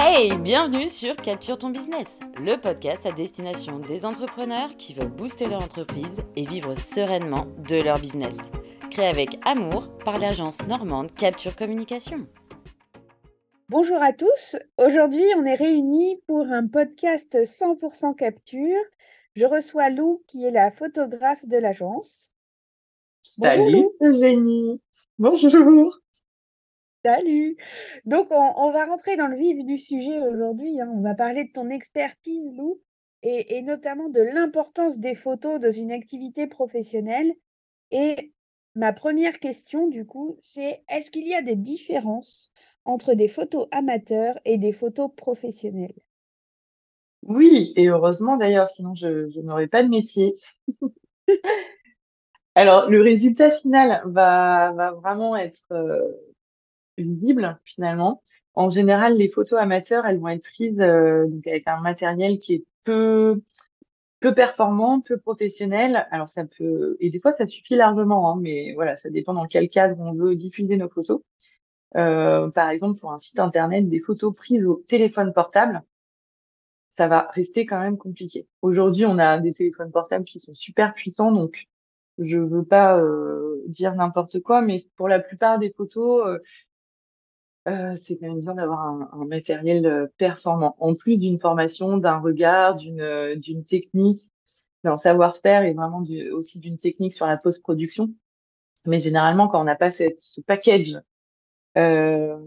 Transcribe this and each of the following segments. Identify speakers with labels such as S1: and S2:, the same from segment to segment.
S1: Hey, bienvenue sur Capture ton business, le podcast à destination des entrepreneurs qui veulent booster leur entreprise et vivre sereinement de leur business. Créé avec amour par l'agence normande Capture Communication.
S2: Bonjour à tous. Aujourd'hui, on est réunis pour un podcast 100% capture. Je reçois Lou, qui est la photographe de l'agence.
S3: Salut, Eugénie. Bonjour.
S2: Salut. Donc, on, va rentrer dans le vif du sujet aujourd'hui. hein. On va parler de ton expertise, Lou, et, notamment de l'importance des photos dans une activité professionnelle. Et ma première question, du coup, c'est est-ce qu'il y a des différences entre des photos amateurs et des photos professionnelles?
S3: Oui, et heureusement d'ailleurs, sinon je, je n'aurais pas de métier. Alors, le résultat final va, va vraiment être euh, visible finalement. En général, les photos amateurs, elles vont être prises euh, donc avec un matériel qui est peu, peu performant, peu professionnel. Alors, ça peut, et des fois, ça suffit largement, hein, mais voilà, ça dépend dans quel cadre on veut diffuser nos photos. Euh, par exemple, pour un site internet, des photos prises au téléphone portable, ça va rester quand même compliqué. Aujourd'hui, on a des téléphones portables qui sont super puissants, donc je veux pas euh, dire n'importe quoi, mais pour la plupart des photos, euh, euh, c'est quand même bien d'avoir un, un matériel euh, performant, en plus d'une formation, d'un regard, d'une euh, d'une technique, d'un savoir-faire et vraiment du, aussi d'une technique sur la post-production. Mais généralement, quand on n'a pas cette, ce package euh,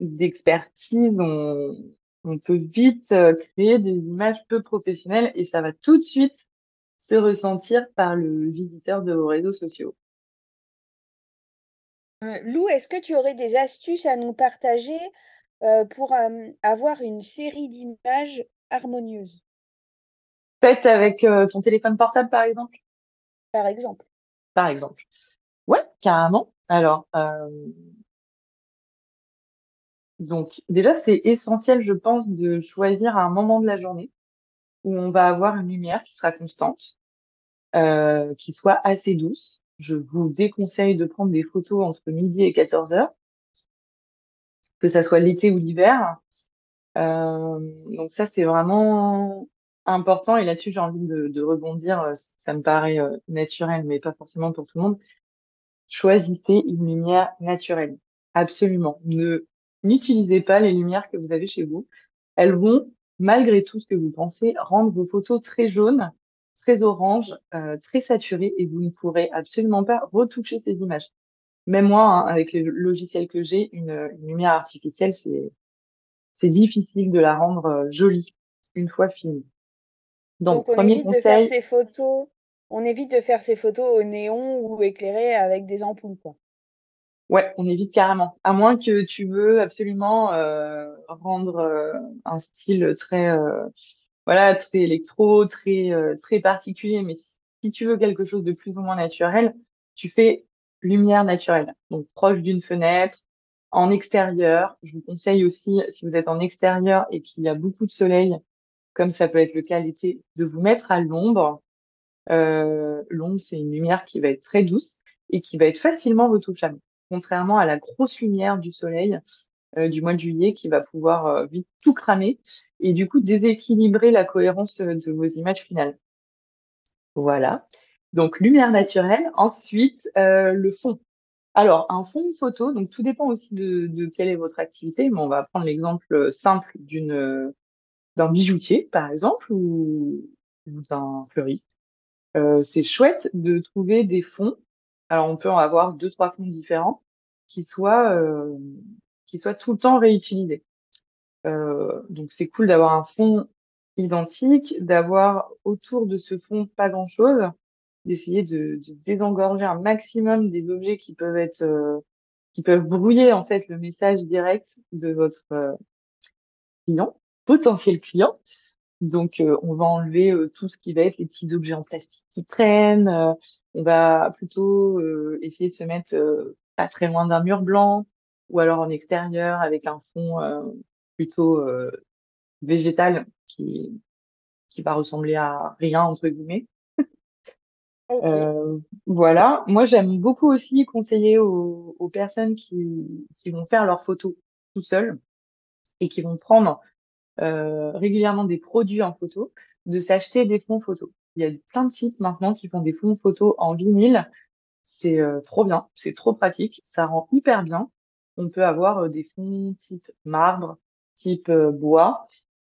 S3: d'expertise, on, on peut vite euh, créer des images peu professionnelles et ça va tout de suite se ressentir par le visiteur de vos réseaux sociaux.
S2: Euh, Lou, est-ce que tu aurais des astuces à nous partager pour avoir une série d'images harmonieuses,
S3: Faites avec ton téléphone portable, par exemple?
S2: par exemple?
S3: Par exemple. Ouais, carrément. Alors, donc déjà, c'est essentiel, je pense, de choisir un moment de la journée où on va avoir une lumière qui sera constante, qui soit assez douce. Je vous déconseille de prendre des photos entre midi et 14 heures, que ça soit l'été ou l'hiver. Euh, donc ça, c'est vraiment important. Et là-dessus, j'ai envie de, rebondir. Ça me paraît euh, naturel, mais pas forcément pour tout le monde. Choisissez une lumière naturelle. Absolument. Ne n'utilisez pas les lumières que vous avez chez vous. Elles vont, malgré tout ce que vous pensez, rendre vos photos très jaunes, très oranges, euh, très saturées, et vous ne pourrez absolument pas retoucher ces images. Même moi, hein, avec les logiciels que j'ai, une, une lumière artificielle, c'est c'est difficile de la rendre euh, jolie une fois finie. Donc,
S2: Donc, on
S3: premier
S2: évite de faire
S3: conseil,
S2: ces photos, on évite de faire ces photos au néon ou éclairées avec des ampoules, quoi.
S3: ouais, on évite carrément. À moins que tu veux absolument euh, rendre euh, un style très, voilà, très électro, très, euh, très particulier. Mais si tu veux quelque chose de plus ou moins naturel, tu fais lumière naturelle. Donc, proche d'une fenêtre, en extérieur. Je vous conseille aussi, si vous êtes en extérieur et qu'il y a beaucoup de soleil, comme ça peut être le cas l'été, de vous mettre à l'ombre. Euh, l'ombre, c'est une lumière qui va être très douce et qui va être facilement retouchable, contrairement à la grosse lumière du soleil du mois de juillet qui va pouvoir euh, vite tout cramer et du coup déséquilibrer la cohérence euh, de vos images finales. Voilà. Donc lumière naturelle. Ensuite, euh, le fond. Alors, un fond photo, donc tout dépend aussi de, de quelle est votre activité, mais on va prendre l'exemple euh, simple d'une euh, d'un bijoutier, par exemple, ou, d'un fleuriste. Euh, c'est chouette de trouver des fonds. Alors, on peut en avoir deux, trois fonds différents qui soient, euh, qui soient tout le temps réutilisés. Euh, donc, c'est cool d'avoir un fond identique, d'avoir autour de ce fond pas grand-chose, d'essayer de, de désengorger un maximum des objets qui peuvent être, euh, qui peuvent brouiller en fait le message direct de votre euh, client, potentiel client. Donc, euh, on va enlever euh, tout ce qui va être les petits objets en plastique qui traînent. on va plutôt essayer de se mettre pas très loin d'un mur blanc ou alors en extérieur avec un fond euh, plutôt euh, végétal qui, qui va ressembler à rien, entre guillemets. Euh, voilà. Moi, j'aime beaucoup aussi conseiller aux, aux personnes qui, qui vont faire leurs photos tout seules et qui vont prendre régulièrement des produits en photo, de s'acheter des fonds photos. Il y a plein de sites maintenant qui font des fonds photos en vinyle. C'est trop bien, c'est trop pratique, ça rend hyper bien. On peut avoir des fonds type marbre, type bois.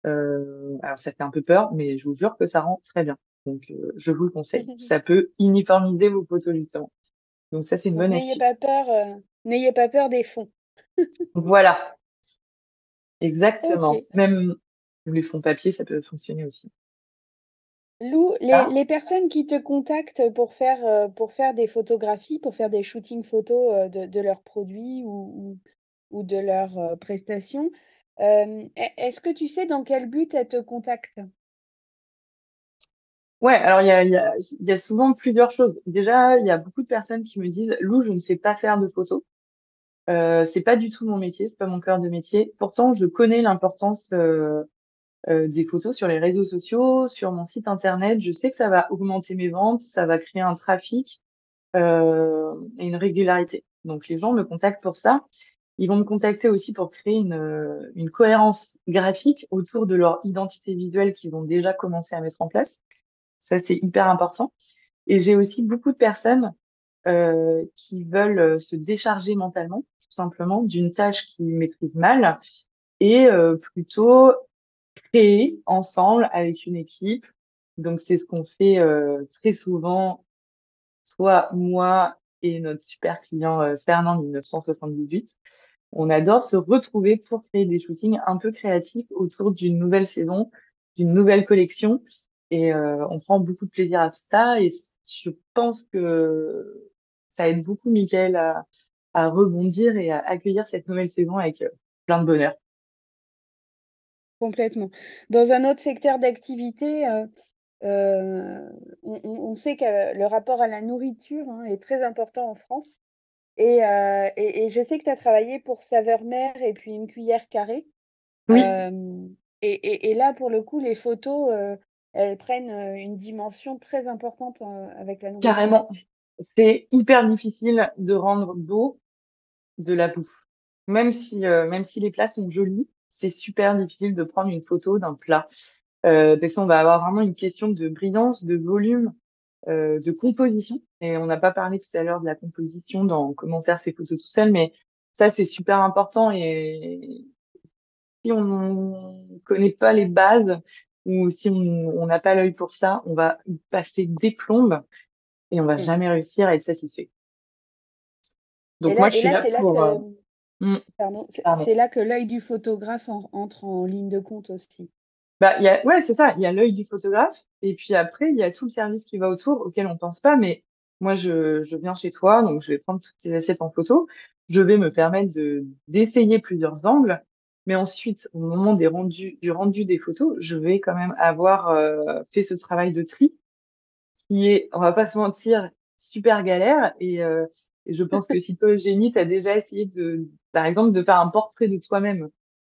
S3: alors ça fait un peu peur, mais je vous jure que ça rend très bien. Donc je vous le conseille. ça peut uniformiser vos photos justement. Donc ça c'est une bonne
S2: astuce. N'ayez pas peur, n'ayez pas peur des fonds.
S3: voilà, exactement. Même les fonds papier, ça peut fonctionner aussi.
S2: Lou, ah. les, personnes qui te contactent pour faire, euh, pour faire des photographies, pour faire des shootings photos euh, de, leurs produits ou, ou, de leurs euh, prestations, e, est-ce que tu sais dans quel but elles te contactent?
S3: Ouais, alors il y a, y a, souvent plusieurs choses. Déjà, il y a beaucoup de personnes qui me disent Lou, je ne sais pas faire de photos. Euh, c'est pas du tout mon métier, c'est pas mon cœur de métier. Pourtant, je connais l'importance euh, des photos sur les réseaux sociaux, sur mon site internet. Je sais que ça va augmenter mes ventes, ça va créer un trafic euh, et une régularité. Donc les gens me contactent pour ça. Ils vont me contacter aussi pour créer une, euh, une cohérence graphique autour de leur identité visuelle qu'ils ont déjà commencé à mettre en place. Ça, c'est hyper important. Et j'ai aussi beaucoup de personnes euh, qui veulent se décharger mentalement, tout simplement, d'une tâche qu'ils maîtrisent mal et euh, plutôt ensemble avec une équipe. Donc, c'est ce qu'on fait euh, très souvent, toi, moi et notre super client euh, Fernand 1978. On adore se retrouver pour créer des shootings un peu créatifs autour d'une nouvelle saison, d'une nouvelle collection. Et euh, on prend beaucoup de plaisir à ça. Et je pense que ça aide beaucoup Mickaël à, à rebondir et à accueillir cette nouvelle saison avec plein de bonheur.
S2: Complètement. Dans un autre secteur d'activité, euh, euh, on sait que le rapport à la nourriture, hein, est très important en France euh, et je sais que tu as travaillé pour Saveur Mère et puis Une Cuillère Carrée.
S3: Oui.
S2: et là, pour le coup, les photos, elles prennent, une dimension très importante, avec la nourriture.
S3: Carrément. C'est hyper difficile de rendre beau de la bouffe. Même si, même si les plats sont jolis, c'est super difficile de prendre une photo d'un plat. Euh, parce qu'on va avoir vraiment une question de brillance, de volume, euh, de composition. Et on n'a pas parlé tout à l'heure de la composition dans comment faire ses photos tout seul, mais ça, c'est super important. Et si on ne connaît pas les bases ou si on n'a pas l'œil pour ça, on va passer des plombes et on va mmh. jamais réussir à être satisfait.
S2: Donc moi, je suis là, pour... Euh, Mmh. c'est là que l'œil du photographe entre en ligne de compte aussi.
S3: Bah, y a, ouais, c'est ça. Il y a l'œil du photographe et puis après, il y a tout le service qui va autour auquel on pense pas. Mais moi, je, je viens chez toi, donc je vais prendre toutes tes assiettes en photo. Je vais me permettre de d'essayer plusieurs angles. Mais ensuite, au moment des rendus, du rendu des photos, je vais quand même avoir euh, fait ce travail de tri qui est, on va pas se mentir, super galère. Et, euh, et je pense que si toi, Eugénie, tu as déjà essayé de, par exemple, de faire un portrait de toi-même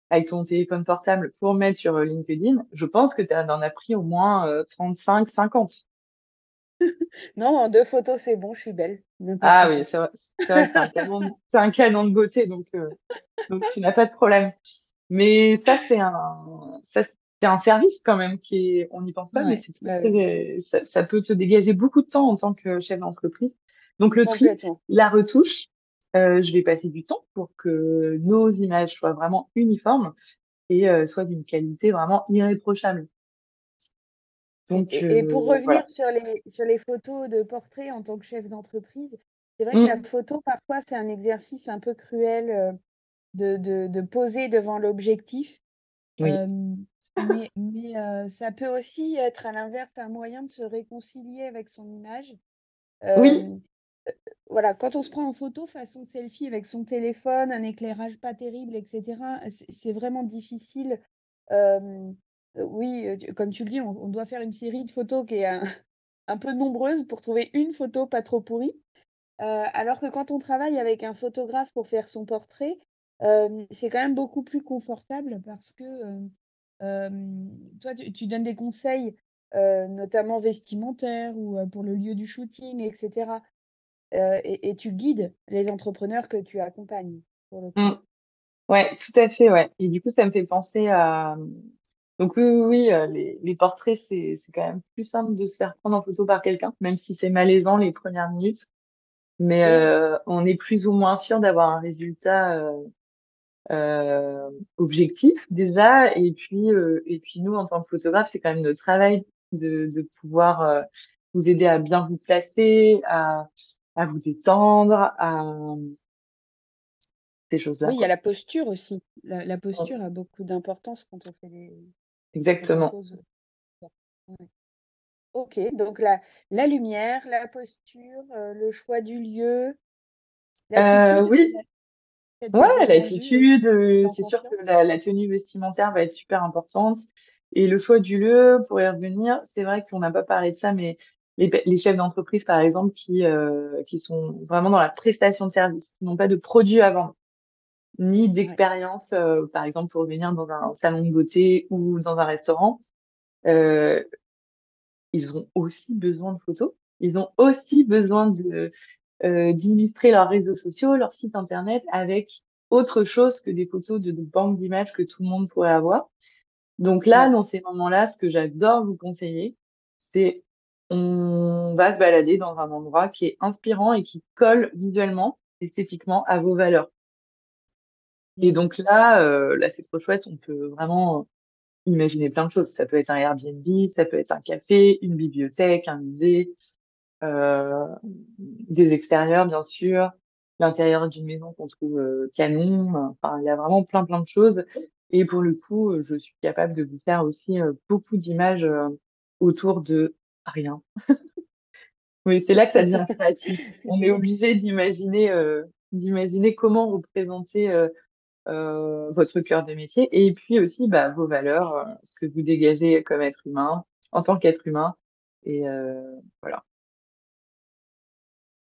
S3: avec ton téléphone portable pour mettre sur euh, LinkedIn, je pense que tu en as pris au moins 35, euh, 50.
S2: non, en deux photos, c'est bon, je suis belle.
S3: Ah oui, c'est vrai, c'est un, canon, de beauté, donc, euh, donc tu n'as pas de problème. Mais ça, c'est un, ça, c'est un service quand même qui est, on n'y pense pas, mais c'est bah ça, ça, peut te dégager beaucoup de temps en tant que chef d'entreprise donc le tri, la retouche, euh, je vais passer du temps pour que nos images soient vraiment uniformes et euh, soient d'une qualité vraiment irréprochable.
S2: Donc, et, pour euh, revenir sur, les, sur les photos de portrait en tant que chef d'entreprise, c'est vrai que la mmh. photo, parfois, c'est un exercice un peu cruel de, de, de poser devant l'objectif. Oui. mais, mais ça peut aussi être à l'inverse un moyen de se réconcilier avec son image.
S3: oui
S2: voilà, quand on se prend en photo façon selfie avec son téléphone, un éclairage pas terrible, etc., c'est vraiment difficile. oui, comme tu le dis, on, doit faire une série de photos qui est un, peu nombreuse pour trouver une photo pas trop pourrie. alors que quand on travaille avec un photographe pour faire son portrait, c'est quand même beaucoup plus confortable parce que toi, tu, donnes des conseils, notamment vestimentaires ou pour le lieu du shooting, etc. Euh, et, tu guides les entrepreneurs que tu accompagnes, pour le coup. Mmh.
S3: Ouais, tout à fait, ouais. Et du coup, ça me fait penser à. Donc, oui, oui, oui, les, portraits, c'est, quand même plus simple de se faire prendre en photo par quelqu'un, même si c'est malaisant les premières minutes. Mais on est plus ou moins sûr d'avoir un résultat euh, objectif déjà. Et puis, et puis, nous, en tant que photographe, c'est quand même notre travail de, de pouvoir vous aider à bien vous placer, à, à vous détendre, à ces choses-là.
S2: Oui, il y a la posture aussi. La, posture a beaucoup d'importance quand on fait des.
S3: Exactement.
S2: Ok, donc la, la lumière, la posture, euh, le choix du lieu.
S3: Euh, oui. Ouais, l'attitude, euh, c'est sûr que la, la, tenue vestimentaire va être super importante. Et le choix du lieu, pour y revenir, c'est vrai qu'on n'a pas parlé de ça, mais les, chefs d'entreprise, par exemple, qui, euh, qui sont vraiment dans la prestation de service, qui n'ont pas de produit à vendre, ni d'expérience, euh, par exemple, pour venir dans un salon de beauté ou dans un restaurant, euh, ils ont aussi besoin de photos. Ils ont aussi besoin de d'illustrer leurs réseaux sociaux, leur site internet avec autre chose que des photos de, de banque d'images que tout le monde pourrait avoir. Donc là, dans ces moments-là, ce que j'adore vous conseiller, c'est on va se balader dans un endroit qui est inspirant et qui colle visuellement, esthétiquement à vos valeurs. Et donc là, euh, là c'est trop chouette, on peut vraiment imaginer plein de choses. Ça peut être un Airbnb, ça peut être un café, une bibliothèque, un musée, euh, des extérieurs bien sûr, l'intérieur d'une maison qu'on trouve euh, canon. Enfin, il y a vraiment plein plein de choses. Et pour le coup, je suis capable de vous faire aussi beaucoup d'images autour de rien. oui, c'est là que ça devient créatif. On est obligé d'imaginer, euh, d'imaginer comment représenter euh, euh, votre cœur de métier et puis aussi bah, vos valeurs, ce que vous dégagez comme être humain, en tant qu'être humain. Et voilà.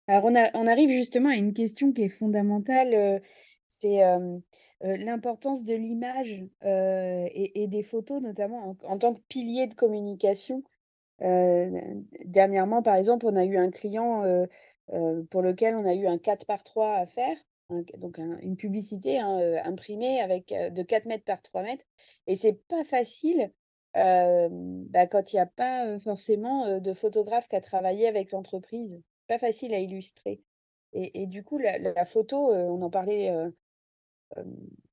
S2: Alors on, on, arrive justement à une question qui est fondamentale, c'est l'importance de l'image et, des photos, notamment en, tant que pilier de communication. Euh, dernièrement, par exemple, on a eu un client euh, euh, pour lequel on a eu un 4 par 3 à faire, donc une publicité hein, imprimée avec de 4 mètres par 3 mètres. Et c'est pas facile bah, quand il n'y a pas forcément de photographe qui a travaillé avec l'entreprise. Pas facile à illustrer. Et, du coup, la, photo, on en parlait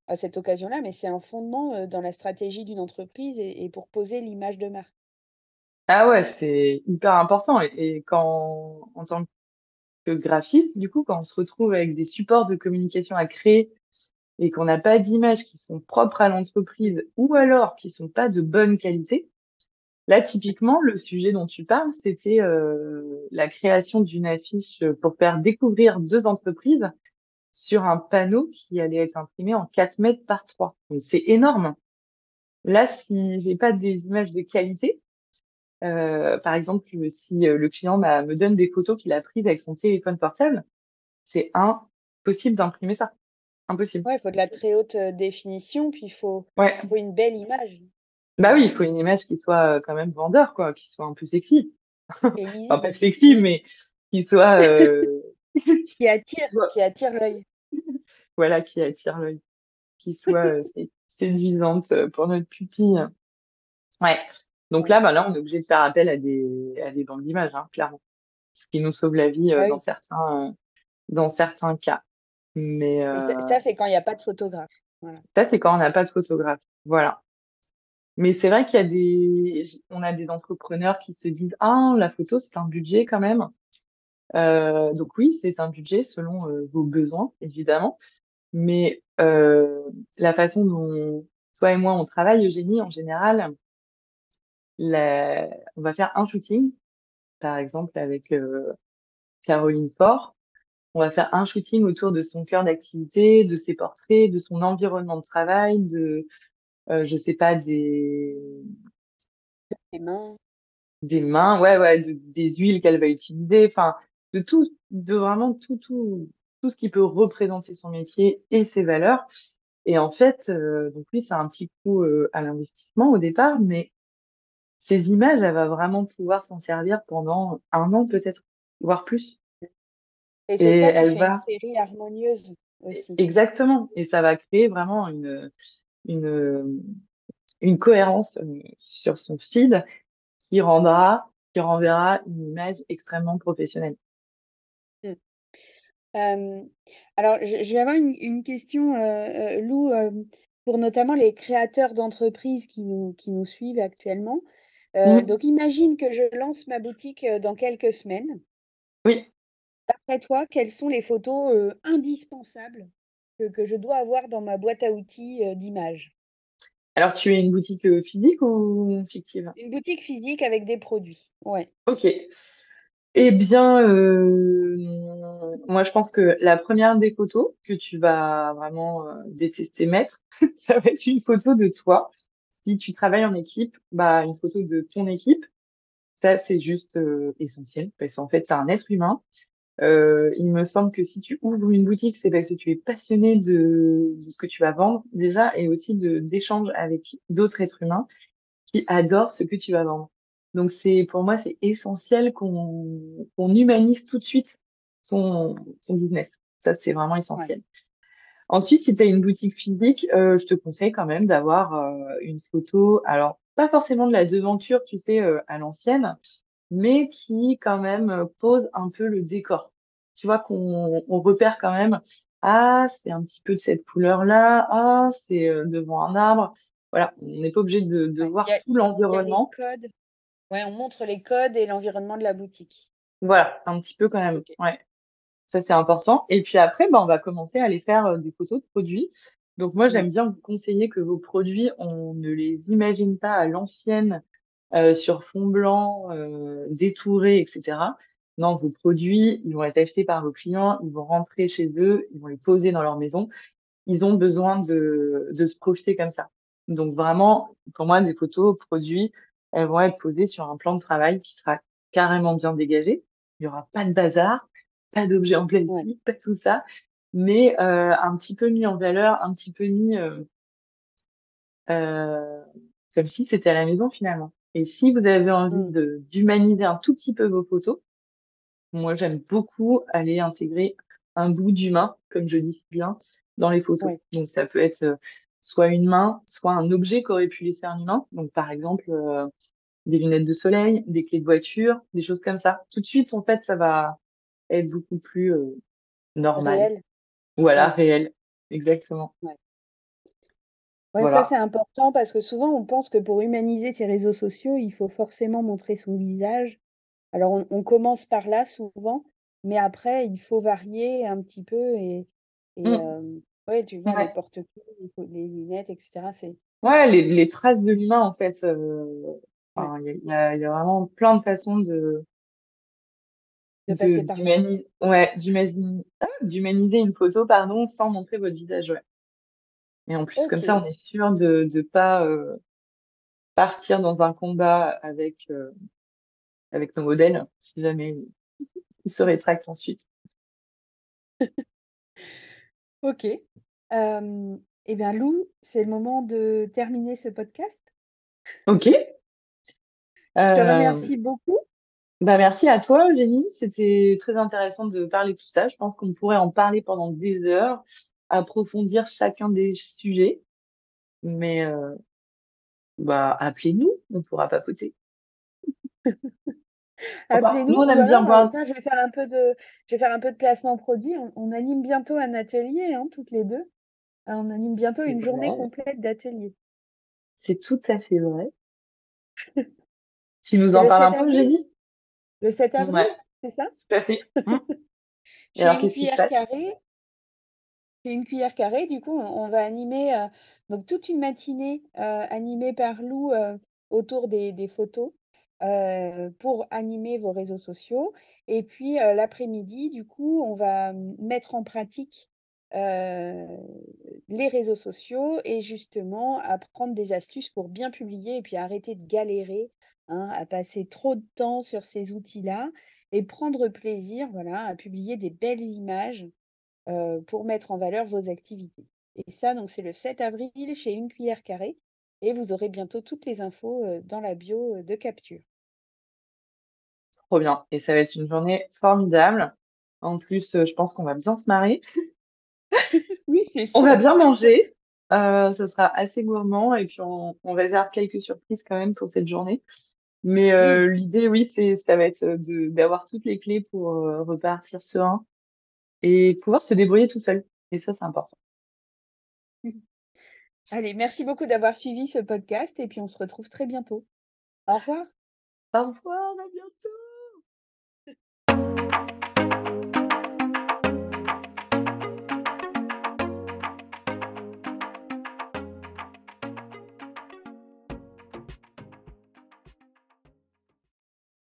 S2: à cette occasion-là, mais c'est un fondement dans la stratégie d'une entreprise et pour poser l'image de marque.
S3: Ah ouais, c'est hyper important. Et, quand, en tant que graphiste, du coup, quand on se retrouve avec des supports de communication à créer et qu'on n'a pas d'images qui sont propres à l'entreprise ou alors qui sont pas de bonne qualité, là, typiquement, le sujet dont tu parles, c'était euh, la création d'une affiche pour faire découvrir deux entreprises sur un panneau qui allait être imprimé en 4 mètres par 3. Donc, c'est énorme. Là, si j'ai pas des images de qualité, euh, par exemple, si euh, le client me donne des photos qu'il a prises avec son téléphone portable, c'est impossible d'imprimer ça. Impossible.
S2: Ouais, il faut de la très haute euh, définition, puis il faut, faut une belle image.
S3: Bah oui, il faut une image qui soit quand même vendeur, quoi, qui soit un peu sexy. enfin, pas sexy, mais qui soit.
S2: qui attire, qui attire l'œil.
S3: voilà, qui attire l'œil. Qui soit séduisante pour notre pupille. Ouais. Donc là, bah, là, on est obligé de faire appel à des, à des banques d'images, hein, clairement. Ce qui nous sauve la vie euh, dans, certains, euh, dans certains cas. Mais,
S2: ça, euh, c'est quand il n'y a pas de photographe.
S3: Ça, c'est quand on n'a pas de photographe. Voilà. Mais c'est vrai qu'il y a des, on a des entrepreneurs qui se disent, ah, la photo, c'est un budget quand même. Euh, donc oui, c'est un budget selon vos besoins, évidemment. Mais euh, la façon dont toi et moi on travaille, Eugénie, en général, on va faire un shooting, par exemple avec euh, Caroline Fort. On va faire un shooting autour de son cœur d'activité, de ses portraits, de son environnement de travail, de, euh, je sais pas, des...
S2: Des mains.
S3: Des mains, ouais, ouais, des huiles qu'elle va utiliser, enfin, de tout, de vraiment tout, tout, tout ce qui peut représenter son métier et ses valeurs. Et en fait, euh, donc oui, c'est un petit coup euh, à l'investissement au départ, mais ces images, elle va vraiment pouvoir s'en servir pendant un an peut-être, voire plus.
S2: Et c'est ça elle va... une série harmonieuse. aussi.
S3: Exactement. Et ça va créer vraiment une, une, une cohérence sur son feed qui rendra, qui renverra une image extrêmement professionnelle.
S2: Mmh. alors, je, vais avoir une, question, Lou, pour notamment les créateurs d'entreprises qui nous, qui nous suivent actuellement.
S3: Mmh.
S2: Donc, imagine que je lance ma boutique dans quelques semaines.
S3: Oui.
S2: D'après toi, quelles sont les photos indispensables que, je dois avoir dans ma boîte à outils d'images?
S3: Alors, tu es une boutique physique ou fictive?
S2: Une boutique physique avec des produits, ouais.
S3: Ok. Eh bien, moi, je pense que la première des photos que tu vas vraiment détester mettre, ça va être une photo de toi. Si tu travailles en équipe, bah, une photo de ton équipe. Ça, c'est juste essentiel parce qu'en fait, tu un être humain euh, il me semble que si tu ouvres une boutique, c'est parce que tu es passionné de, ce que tu vas vendre déjà et aussi d'échanges avec d'autres êtres humains qui adorent ce que tu vas vendre. Donc c'est pour moi c'est essentiel qu'on qu'on humanise tout de suite ton business. Ça c'est vraiment essentiel. Ensuite, si tu as une boutique physique, euh, je te conseille quand même d'avoir euh, une photo. Alors pas forcément de la devanture, tu sais, euh, à l'ancienne, mais qui quand même euh, pose un peu le décor. Tu vois qu'on on repère quand même, ah, c'est un petit peu de cette couleur-là, ah, c'est euh, devant un arbre. Voilà, on n'est pas obligé de, de voir tout l'environnement.
S2: Ouais, on montre les codes et l'environnement de la boutique.
S3: Voilà, un petit peu quand même. Ouais, ça c'est important. Et puis après, bah, on va commencer à aller faire des photos de produits. Donc moi, j'aime bien vous conseiller que vos produits, on ne les imagine pas à l'ancienne euh, sur fond blanc, euh, détouré, etc. Non, vos produits, ils vont être achetés par vos clients, ils vont rentrer chez eux, ils vont les poser dans leur maison. Ils ont besoin de, de se profiter comme ça. Donc vraiment, pour moi, des photos produits, elles vont être posées sur un plan de travail qui sera carrément bien dégagé. Il n'y aura pas de bazar, pas d'objets en plastique, pas tout ça, mais euh, un petit peu mis en valeur, un petit peu mis euh, euh, comme si c'était à la maison finalement. Et si vous avez envie mmh. d'humaniser un tout petit peu vos photos, moi j'aime beaucoup aller intégrer un bout d'humain, comme je dis bien, dans les photos. Donc ça peut être soit une main, soit un objet qu'aurait pu laisser un humain. Donc par exemple des lunettes de soleil, des clés de voiture, des choses comme ça. Tout de suite, en fait, ça va être beaucoup plus euh, normal. Réel. Voilà, réel. Exactement.
S2: Ouais, ça c'est important parce que souvent on pense que pour humaniser ces réseaux sociaux, il faut forcément montrer son visage. Alors on, commence par là souvent, mais après il faut varier un petit peu et, et mmh. ouais, tu vois, les les lunettes, etc. C'est
S3: Ouais, les, les traces de l'humain, en fait, il y, a, y a vraiment plein de façons de, d'humaniser ouais, ah, d'humaniser une photo, pardon, sans montrer votre visage. Ouais. Et en plus, comme ça, on est sûr de ne pas euh, partir dans un combat avec, euh, avec nos modèles, si jamais ils se rétractent ensuite.
S2: ok. eh bien, Lou, c'est le moment de terminer ce podcast.
S3: Ok.
S2: Je te remercie beaucoup.
S3: Bah merci à toi, Eugénie. C'était très intéressant de parler de tout ça. Je pense qu'on pourrait en parler pendant des heures approfondir chacun des sujets. Mais euh, bah, appelez-nous, on pourra papoter.
S2: Appelez-nous. Nous, on aime bien boire. je vais faire un peu de, je vais faire un peu de placement produit. On, anime bientôt un atelier, hein, toutes les deux. On anime bientôt une journée complète d'atelier.
S3: C'est tout à fait vrai. tu nous en parles un peu, dit
S2: Le 7 avril, c'est ça?
S3: Tout à fait.
S2: J'ai une cuillère carrée une cuillère carrée. Du coup, on, va animer euh, donc toute une matinée euh, animée par Lou euh, autour des, photos pour animer vos réseaux sociaux. Et puis l'après-midi, du coup, on va mettre en pratique les réseaux sociaux et justement apprendre des astuces pour bien publier et puis arrêter de galérer hein, à passer trop de temps sur ces outils-là et prendre plaisir voilà, à publier des belles images pour mettre en valeur vos activités. Et ça, donc c'est le 7 avril chez Une Cuillère Carrée. Et vous aurez bientôt toutes les infos dans la bio de capture.
S3: Trop bien. Et ça va être une journée formidable. En plus, je pense qu'on va bien se marrer. On va bien manger. Euh, ça sera assez gourmand et puis on, on réserve quelques surprises quand même pour cette journée. Mais euh, l'idée, oui, c'est ça va être de d'avoir toutes les clés pour euh, repartir serein et pouvoir se débrouiller tout seul. Et ça, c'est important.
S2: Allez, merci beaucoup d'avoir suivi ce podcast et puis on se retrouve très bientôt. Au revoir.
S3: Au revoir, à bientôt.